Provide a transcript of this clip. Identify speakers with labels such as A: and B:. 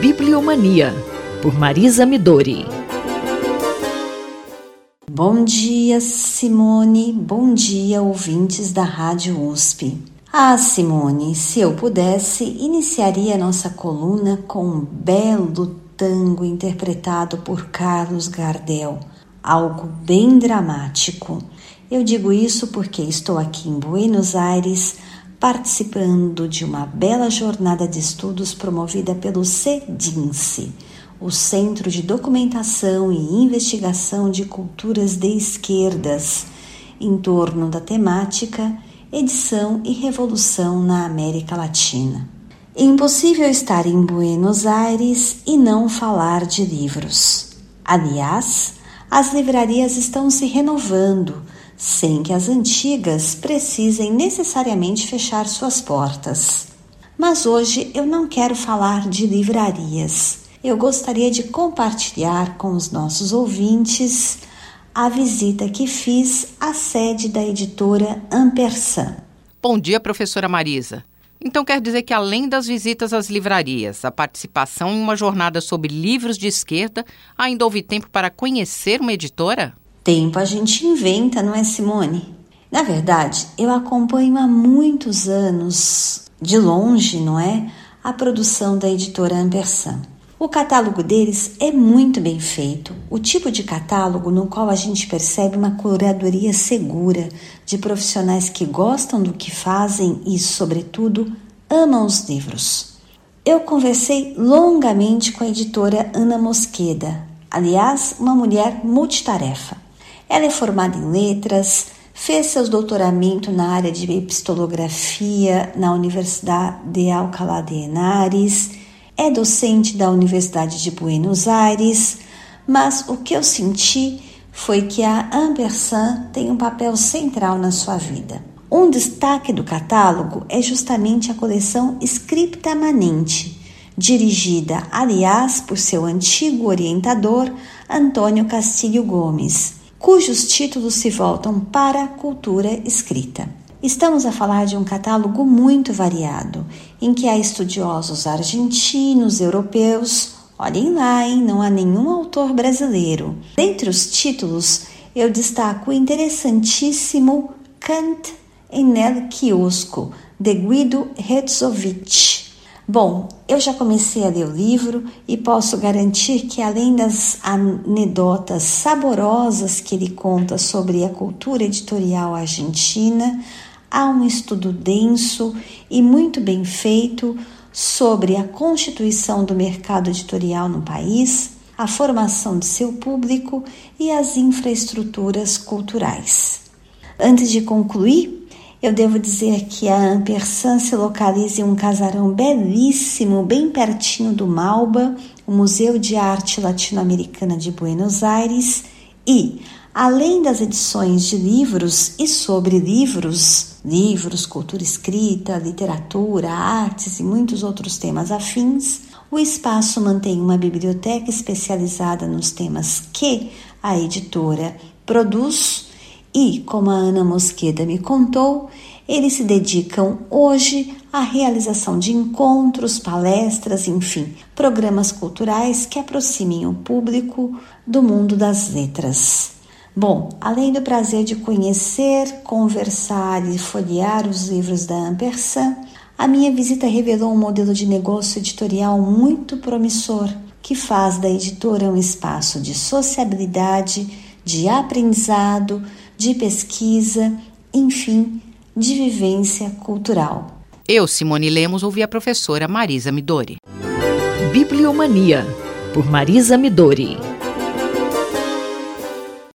A: Bibliomania, por Marisa Midori.
B: Bom dia, Simone. Bom dia, ouvintes da Rádio USP. Ah, Simone, se eu pudesse, iniciaria nossa coluna com um belo tango interpretado por Carlos Gardel, algo bem dramático. Eu digo isso porque estou aqui em Buenos Aires participando de uma bela jornada de estudos promovida pelo CEDINSE, o Centro de Documentação e Investigação de Culturas de Esquerdas, em torno da temática Edição e Revolução na América Latina. É impossível estar em Buenos Aires e não falar de livros. Aliás, as livrarias estão se renovando sem que as antigas precisem necessariamente fechar suas portas. Mas hoje eu não quero falar de livrarias. Eu gostaria de compartilhar com os nossos ouvintes a visita que fiz à sede da editora Ampersand.
C: Bom dia, professora Marisa. Então quer dizer que além das visitas às livrarias, a participação em uma jornada sobre livros de esquerda, ainda houve tempo para conhecer uma editora?
B: Tempo a gente inventa, não é, Simone? Na verdade, eu acompanho há muitos anos, de longe, não é, a produção da editora Ampersand. O catálogo deles é muito bem feito, o tipo de catálogo no qual a gente percebe uma curadoria segura de profissionais que gostam do que fazem e, sobretudo, amam os livros. Eu conversei longamente com a editora Ana Mosqueda, aliás, uma mulher multitarefa. Ela é formada em letras, fez seu doutoramento na área de epistolografia na Universidade de Alcalá de Henares, é docente da Universidade de Buenos Aires, mas o que eu senti foi que a Ampersand tem um papel central na sua vida. Um destaque do catálogo é justamente a coleção Scripta Manente, dirigida, aliás, por seu antigo orientador, Antônio Castilho Gomes cujos títulos se voltam para a cultura escrita. Estamos a falar de um catálogo muito variado, em que há estudiosos argentinos, europeus. Olhem lá, hein? Não há nenhum autor brasileiro. Dentre os títulos, eu destaco o interessantíssimo Kant em El Quiosco, de Guido Herzovich. Bom, eu já comecei a ler o livro e posso garantir que, além das anedotas saborosas que ele conta sobre a cultura editorial argentina, há um estudo denso e muito bem feito sobre a constituição do mercado editorial no país, a formação de seu público e as infraestruturas culturais. Antes de concluir, eu devo dizer que a Ampersand se localiza em um casarão belíssimo, bem pertinho do Malba, o Museu de Arte Latino-Americana de Buenos Aires, e, além das edições de livros e sobre livros, livros, cultura escrita, literatura, artes e muitos outros temas afins, o espaço mantém uma biblioteca especializada nos temas que a editora produz e, como a Ana Mosqueda me contou, eles se dedicam hoje à realização de encontros, palestras, enfim, programas culturais que aproximem o público do mundo das letras. Bom, além do prazer de conhecer, conversar e folhear os livros da Ampersand, a minha visita revelou um modelo de negócio editorial muito promissor que faz da editora um espaço de sociabilidade, de aprendizado, de pesquisa, enfim, de vivência cultural.
C: Eu, Simone Lemos, ouvi a professora Marisa Midori.
A: Bibliomania, por Marisa Midori.